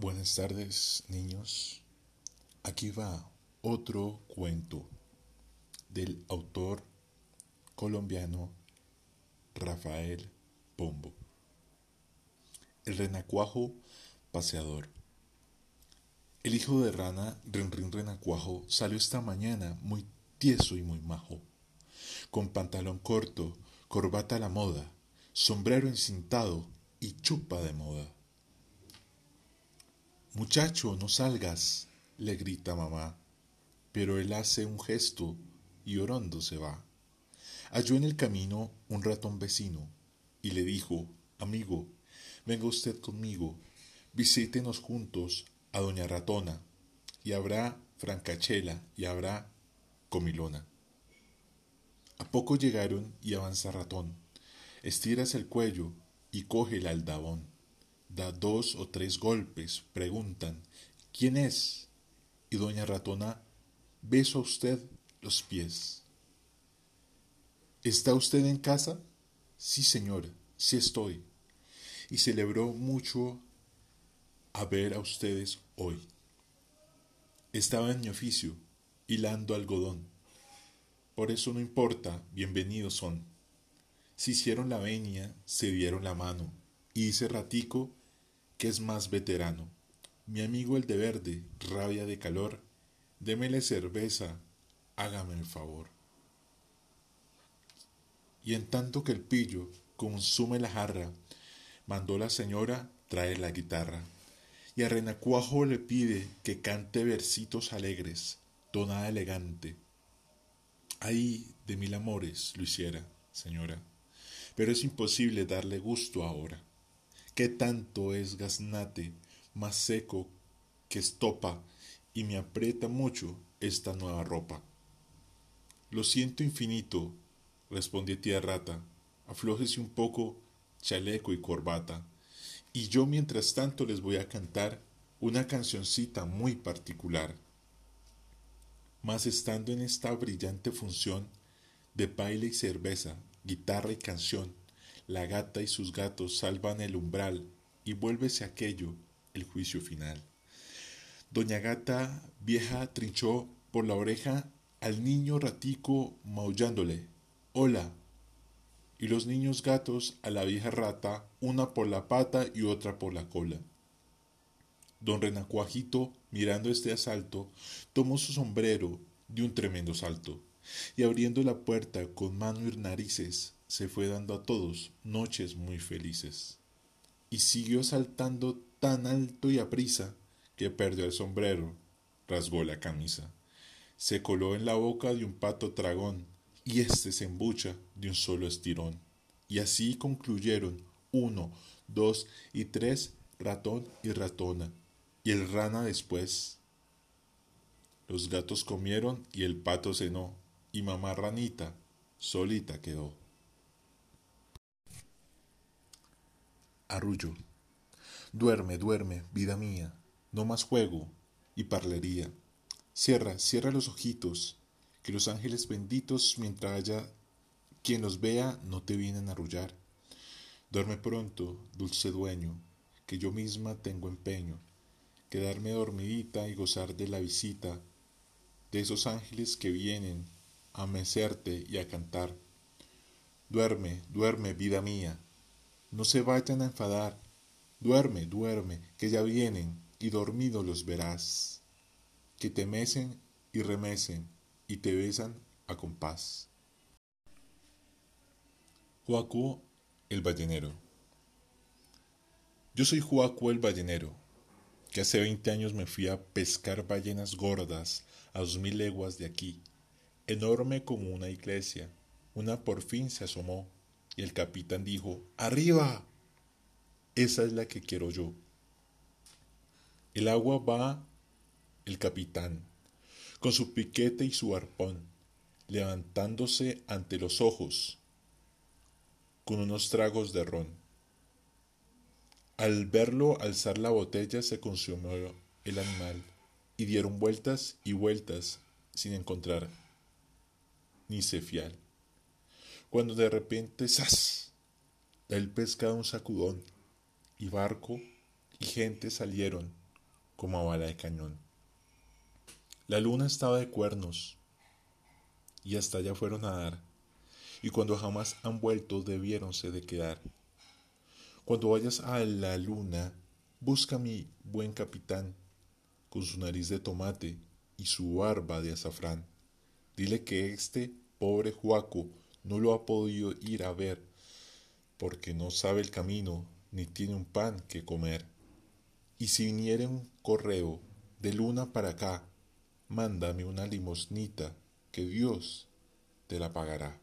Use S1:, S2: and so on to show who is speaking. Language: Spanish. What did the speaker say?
S1: Buenas tardes, niños. Aquí va otro cuento del autor colombiano Rafael Pombo. El renacuajo paseador. El hijo de rana, Renrin Renacuajo, salió esta mañana muy tieso y muy majo, con pantalón corto, corbata a la moda, sombrero encintado y chupa de moda. Muchacho, no salgas, le grita mamá, pero él hace un gesto y orando se va. Halló en el camino un ratón vecino y le dijo, amigo, venga usted conmigo, visítenos juntos a doña ratona, y habrá francachela y habrá comilona. A poco llegaron y avanza ratón, estiras el cuello y coge el aldabón, da dos o tres golpes, preguntan, ¿quién es? Y doña ratona, beso a usted los pies. ¿Está usted en casa? Sí, señora, sí estoy. Y celebró mucho a ver a ustedes hoy. Estaba en mi oficio, hilando algodón. Por eso no importa, bienvenidos son. Se hicieron la venia, se dieron la mano, y dice Ratico que es más veterano. Mi amigo el de verde, rabia de calor, démele cerveza, hágame el favor. Y en tanto que el pillo consume la jarra, mandó la señora traer la guitarra y a Renacuajo le pide que cante versitos alegres, tonada elegante. Ay, de mil amores lo hiciera, señora, pero es imposible darle gusto ahora. Qué tanto es gaznate, más seco que estopa, y me aprieta mucho esta nueva ropa. Lo siento infinito, respondió tía rata, aflójese un poco chaleco y corbata y yo mientras tanto les voy a cantar una cancioncita muy particular. Mas estando en esta brillante función de baile y cerveza, guitarra y canción, la gata y sus gatos salvan el umbral y vuélvese aquello el juicio final. Doña Gata vieja trinchó por la oreja al niño ratico maullándole Hola, y los niños gatos a la vieja rata, una por la pata y otra por la cola. Don Renacuajito, mirando este asalto, tomó su sombrero de un tremendo salto, y abriendo la puerta con mano y narices, se fue dando a todos noches muy felices. Y siguió saltando tan alto y aprisa que perdió el sombrero, rasgó la camisa, se coló en la boca de un pato tragón, y éste se embucha de un solo estirón. Y así concluyeron uno, dos y tres, ratón y ratona, y el rana después. Los gatos comieron y el pato cenó, y mamá ranita solita quedó. Arrullo. Duerme, duerme, vida mía, no más juego y parlería. Cierra, cierra los ojitos, que los ángeles benditos, mientras haya quien los vea, no te vienen a arrullar. Duerme pronto, dulce dueño, que yo misma tengo empeño, quedarme dormidita y gozar de la visita de esos ángeles que vienen a mecerte y a cantar. Duerme, duerme, vida mía, no se vayan a enfadar, duerme, duerme, que ya vienen y dormido los verás, que te mecen y remecen y te besan a compás. Juaco el ballenero. Yo soy Juaco el ballenero, que hace veinte años me fui a pescar ballenas gordas a dos mil leguas de aquí, enorme como una iglesia. Una por fin se asomó el capitán dijo, ¡Arriba! Esa es la que quiero yo. El agua va el capitán con su piquete y su arpón, levantándose ante los ojos, con unos tragos de ron. Al verlo alzar la botella se consumió el animal y dieron vueltas y vueltas sin encontrar ni cefial. Cuando de repente ¡zas! el pescado un sacudón y barco y gente salieron como a bala de cañón. La luna estaba de cuernos y hasta allá fueron a dar, y cuando jamás han vuelto debiéronse de quedar. Cuando vayas a la luna, busca mi buen capitán, con su nariz de tomate y su barba de azafrán. Dile que este pobre Juaco no lo ha podido ir a ver, porque no sabe el camino ni tiene un pan que comer. Y si viniere un correo de luna para acá, mándame una limosnita, que Dios te la pagará.